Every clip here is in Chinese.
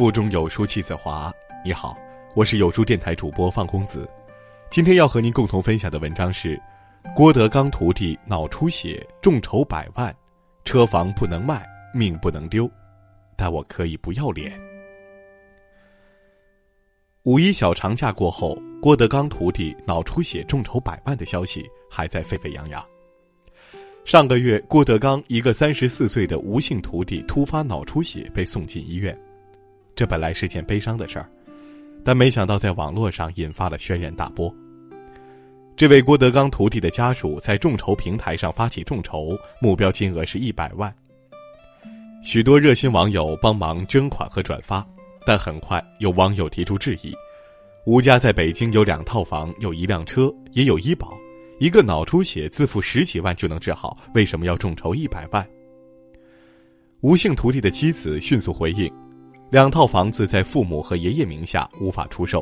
腹中有书气自华。你好，我是有书电台主播范公子。今天要和您共同分享的文章是：郭德纲徒弟脑出血，众筹百万，车房不能卖，命不能丢，但我可以不要脸。五一小长假过后，郭德纲徒弟脑出血，众筹百万的消息还在沸沸扬扬。上个月，郭德纲一个三十四岁的吴姓徒弟突发脑出血，被送进医院。这本来是件悲伤的事儿，但没想到在网络上引发了轩然大波。这位郭德纲徒弟的家属在众筹平台上发起众筹，目标金额是一百万。许多热心网友帮忙捐款和转发，但很快有网友提出质疑：吴家在北京有两套房，有一辆车，也有医保。一个脑出血自付十几万就能治好，为什么要众筹一百万？吴姓徒弟的妻子迅速回应：两套房子在父母和爷爷名下，无法出售；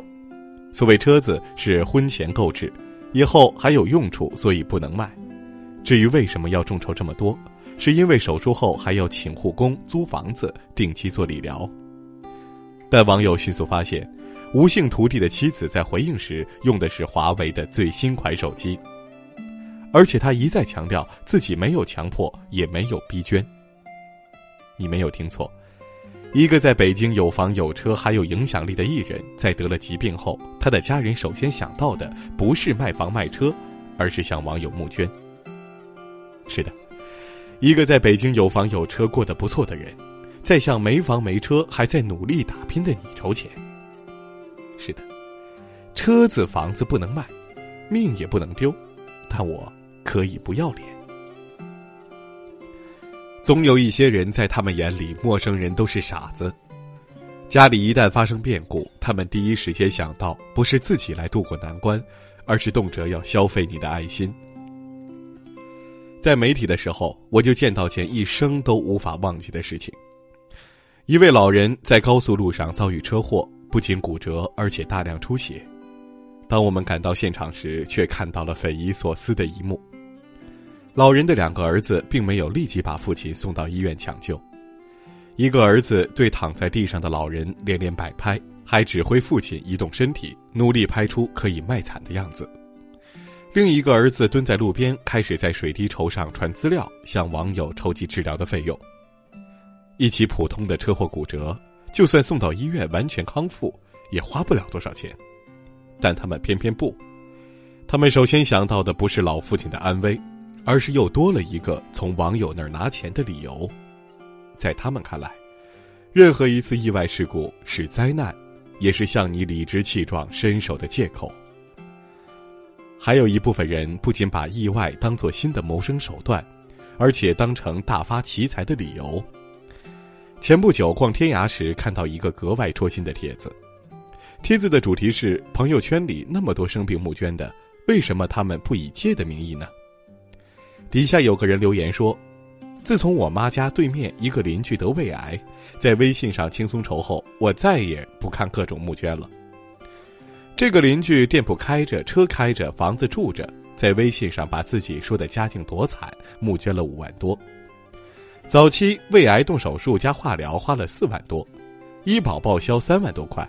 所谓车子是婚前购置，以后还有用处，所以不能卖。至于为什么要众筹这么多，是因为手术后还要请护工、租房子、定期做理疗。但网友迅速发现，吴姓徒弟的妻子在回应时用的是华为的最新款手机。而且他一再强调自己没有强迫，也没有逼捐。你没有听错，一个在北京有房有车还有影响力的艺人，在得了疾病后，他的家人首先想到的不是卖房卖车，而是向网友募捐。是的，一个在北京有房有车过得不错的人，在向没房没车还在努力打拼的你筹钱。是的，车子房子不能卖，命也不能丢，但我。可以不要脸。总有一些人在他们眼里，陌生人都是傻子。家里一旦发生变故，他们第一时间想到不是自己来渡过难关，而是动辄要消费你的爱心。在媒体的时候，我就见到件一生都无法忘记的事情：一位老人在高速路上遭遇车祸，不仅骨折，而且大量出血。当我们赶到现场时，却看到了匪夷所思的一幕。老人的两个儿子并没有立即把父亲送到医院抢救，一个儿子对躺在地上的老人连连摆拍，还指挥父亲移动身体，努力拍出可以卖惨的样子；另一个儿子蹲在路边，开始在水滴筹上传资料，向网友筹集治疗的费用。一起普通的车祸骨折，就算送到医院完全康复，也花不了多少钱，但他们偏偏不，他们首先想到的不是老父亲的安危。而是又多了一个从网友那儿拿钱的理由，在他们看来，任何一次意外事故是灾难，也是向你理直气壮伸手的借口。还有一部分人不仅把意外当作新的谋生手段，而且当成大发奇财的理由。前不久逛天涯时看到一个格外戳心的帖子，帖子的主题是：朋友圈里那么多生病募捐的，为什么他们不以借的名义呢？底下有个人留言说：“自从我妈家对面一个邻居得胃癌，在微信上轻松筹后，我再也不看各种募捐了。这个邻居店铺开着，车开着，房子住着，在微信上把自己说的家境多惨，募捐了五万多。早期胃癌动手术加化疗花了四万多，医保报销三万多块，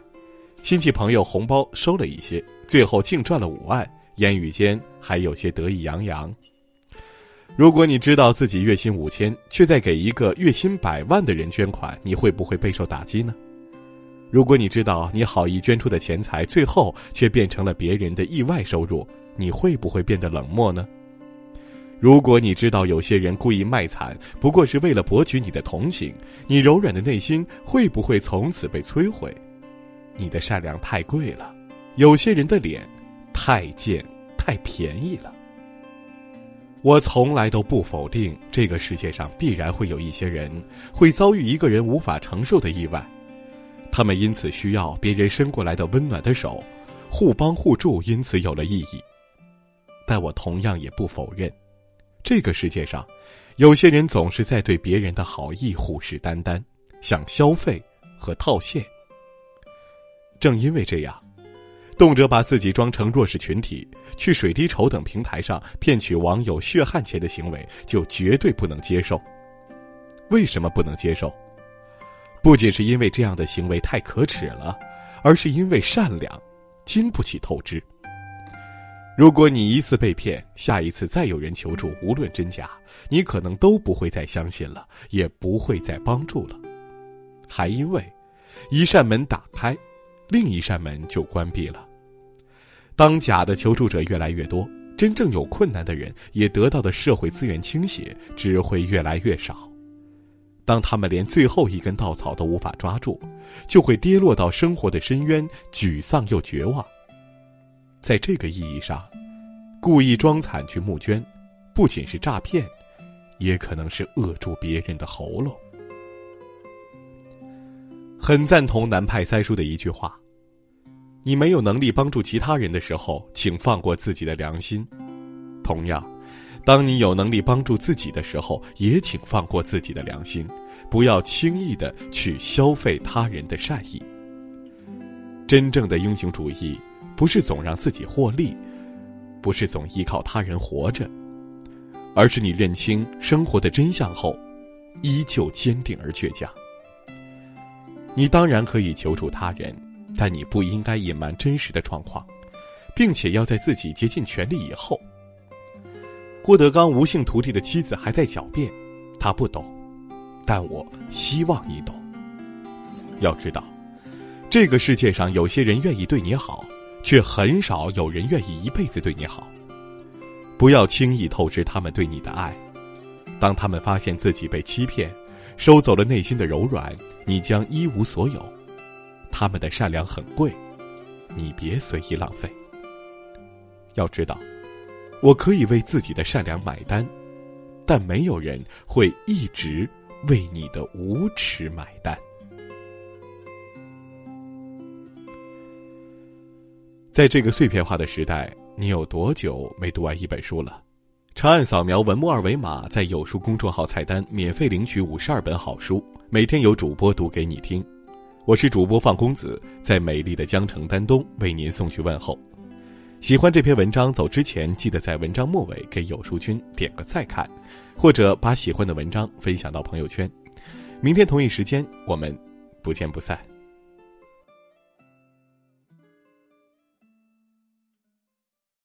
亲戚朋友红包收了一些，最后净赚了五万，言语间还有些得意洋洋。”如果你知道自己月薪五千，却在给一个月薪百万的人捐款，你会不会备受打击呢？如果你知道你好意捐出的钱财，最后却变成了别人的意外收入，你会不会变得冷漠呢？如果你知道有些人故意卖惨，不过是为了博取你的同情，你柔软的内心会不会从此被摧毁？你的善良太贵了，有些人的脸太贱，太便宜了。我从来都不否定这个世界上必然会有一些人会遭遇一个人无法承受的意外，他们因此需要别人伸过来的温暖的手，互帮互助，因此有了意义。但我同样也不否认，这个世界上，有些人总是在对别人的好意虎视眈眈，想消费和套现。正因为这样。动辄把自己装成弱势群体，去水滴筹等平台上骗取网友血汗钱的行为，就绝对不能接受。为什么不能接受？不仅是因为这样的行为太可耻了，而是因为善良，经不起透支。如果你一次被骗，下一次再有人求助，无论真假，你可能都不会再相信了，也不会再帮助了，还因为，一扇门打开，另一扇门就关闭了。当假的求助者越来越多，真正有困难的人也得到的社会资源倾斜只会越来越少。当他们连最后一根稻草都无法抓住，就会跌落到生活的深渊，沮丧又绝望。在这个意义上，故意装惨去募捐，不仅是诈骗，也可能是扼住别人的喉咙。很赞同南派三叔的一句话：“你没有能力帮助其他人的时候，请放过自己的良心；同样，当你有能力帮助自己的时候，也请放过自己的良心，不要轻易的去消费他人的善意。真正的英雄主义。”不是总让自己获利，不是总依靠他人活着，而是你认清生活的真相后，依旧坚定而倔强。你当然可以求助他人，但你不应该隐瞒真实的状况，并且要在自己竭尽全力以后。郭德纲吴姓徒弟的妻子还在狡辩，他不懂，但我希望你懂。要知道，这个世界上有些人愿意对你好。却很少有人愿意一辈子对你好。不要轻易透支他们对你的爱。当他们发现自己被欺骗，收走了内心的柔软，你将一无所有。他们的善良很贵，你别随意浪费。要知道，我可以为自己的善良买单，但没有人会一直为你的无耻买单。在这个碎片化的时代，你有多久没读完一本书了？长按扫描文末二维码，在有书公众号菜单免费领取五十二本好书，每天有主播读给你听。我是主播放公子，在美丽的江城丹东为您送去问候。喜欢这篇文章，走之前记得在文章末尾给有书君点个再看，或者把喜欢的文章分享到朋友圈。明天同一时间，我们不见不散。